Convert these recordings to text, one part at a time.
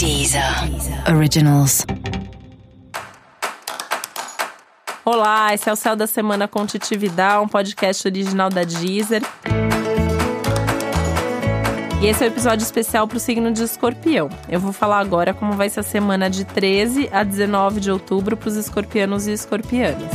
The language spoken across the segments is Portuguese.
Deezer Originals. Olá, esse é o Céu da Semana com Titividade, um podcast original da Deezer. E esse é o um episódio especial para o signo de escorpião. Eu vou falar agora como vai ser a semana de 13 a 19 de outubro para os escorpianos e escorpianas.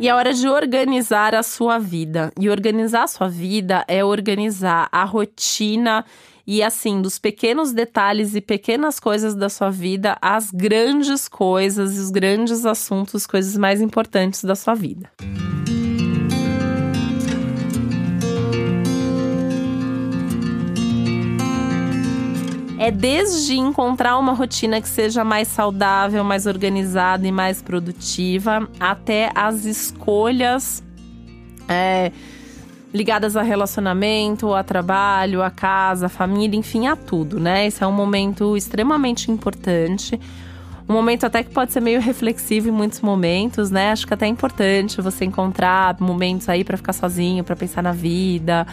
E é hora de organizar a sua vida. E organizar a sua vida é organizar a rotina e assim, dos pequenos detalhes e pequenas coisas da sua vida, as grandes coisas, os grandes assuntos, coisas mais importantes da sua vida. É desde encontrar uma rotina que seja mais saudável, mais organizada e mais produtiva, até as escolhas é, ligadas a relacionamento, a trabalho, a casa, a família, enfim, a tudo, né? Esse é um momento extremamente importante. Um momento até que pode ser meio reflexivo em muitos momentos, né? Acho que até é importante você encontrar momentos aí para ficar sozinho, para pensar na vida,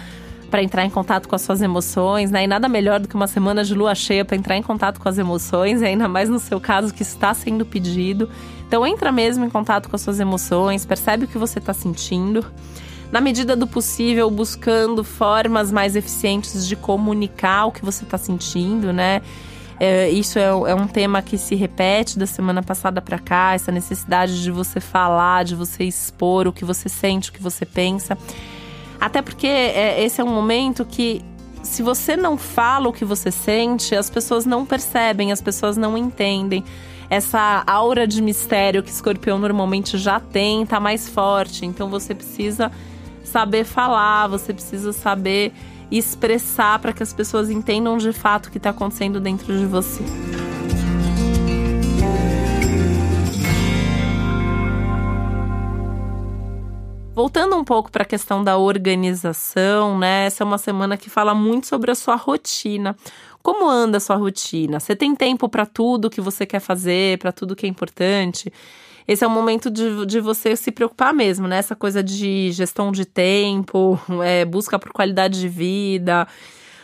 para entrar em contato com as suas emoções, né? E nada melhor do que uma semana de lua cheia para entrar em contato com as emoções, e ainda mais no seu caso que está sendo pedido. Então entra mesmo em contato com as suas emoções, percebe o que você está sentindo. Na medida do possível, buscando formas mais eficientes de comunicar o que você está sentindo, né? É, isso é, é, um tema que se repete da semana passada para cá, essa necessidade de você falar, de você expor o que você sente, o que você pensa. Até porque é, esse é um momento que, se você não fala o que você sente, as pessoas não percebem, as pessoas não entendem. Essa aura de mistério que escorpião normalmente já tem tá mais forte. Então você precisa saber falar, você precisa saber expressar para que as pessoas entendam de fato o que está acontecendo dentro de você. Voltando um pouco para a questão da organização, né? Essa é uma semana que fala muito sobre a sua rotina. Como anda a sua rotina? Você tem tempo para tudo que você quer fazer, para tudo que é importante? Esse é o momento de, de você se preocupar mesmo, né? Essa coisa de gestão de tempo, é, busca por qualidade de vida,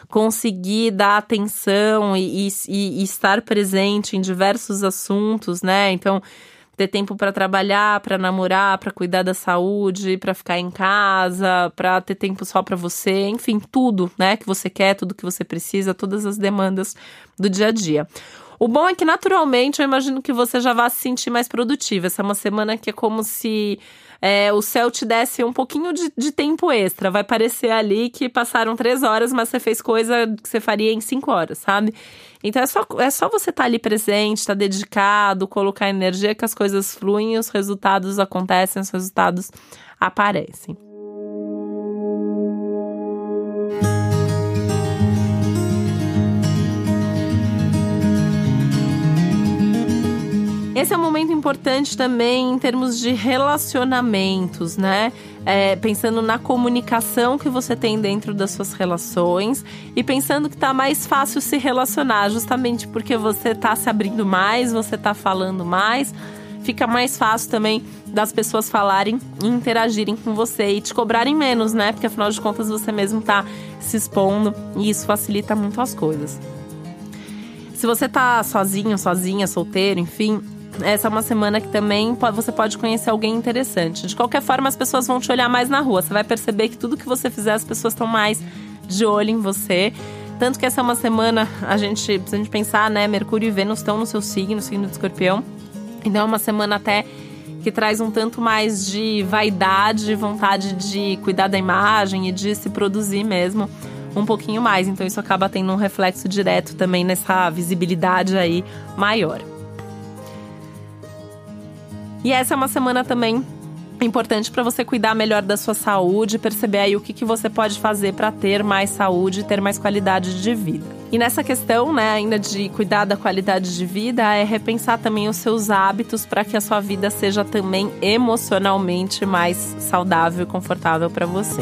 conseguir dar atenção e, e, e estar presente em diversos assuntos, né? Então ter tempo para trabalhar, para namorar, para cuidar da saúde, para ficar em casa, para ter tempo só para você, enfim, tudo, né, que você quer, tudo que você precisa, todas as demandas do dia a dia. O bom é que naturalmente eu imagino que você já vá se sentir mais produtiva. Essa é uma semana que é como se é, o céu te desse um pouquinho de, de, tempo extra. Vai parecer ali que passaram três horas, mas você fez coisa que você faria em cinco horas, sabe? Então é só, é só você estar tá ali presente, estar tá dedicado, colocar energia que as coisas fluem, os resultados acontecem, os resultados aparecem. Esse é um momento importante também em termos de relacionamentos, né? É, pensando na comunicação que você tem dentro das suas relações e pensando que tá mais fácil se relacionar, justamente porque você tá se abrindo mais, você tá falando mais, fica mais fácil também das pessoas falarem e interagirem com você e te cobrarem menos, né? Porque afinal de contas você mesmo tá se expondo e isso facilita muito as coisas. Se você tá sozinho, sozinha, solteiro, enfim, essa é uma semana que também você pode conhecer alguém interessante. De qualquer forma, as pessoas vão te olhar mais na rua. Você vai perceber que tudo que você fizer, as pessoas estão mais de olho em você. Tanto que essa é uma semana, a gente, se a gente pensar, né? Mercúrio e Vênus estão no seu signo, no signo de escorpião. Então é uma semana até que traz um tanto mais de vaidade, vontade de cuidar da imagem e de se produzir mesmo um pouquinho mais. Então isso acaba tendo um reflexo direto também nessa visibilidade aí maior. E essa é uma semana também importante para você cuidar melhor da sua saúde, perceber aí o que, que você pode fazer para ter mais saúde e ter mais qualidade de vida. E nessa questão, né, ainda de cuidar da qualidade de vida, é repensar também os seus hábitos para que a sua vida seja também emocionalmente mais saudável e confortável para você.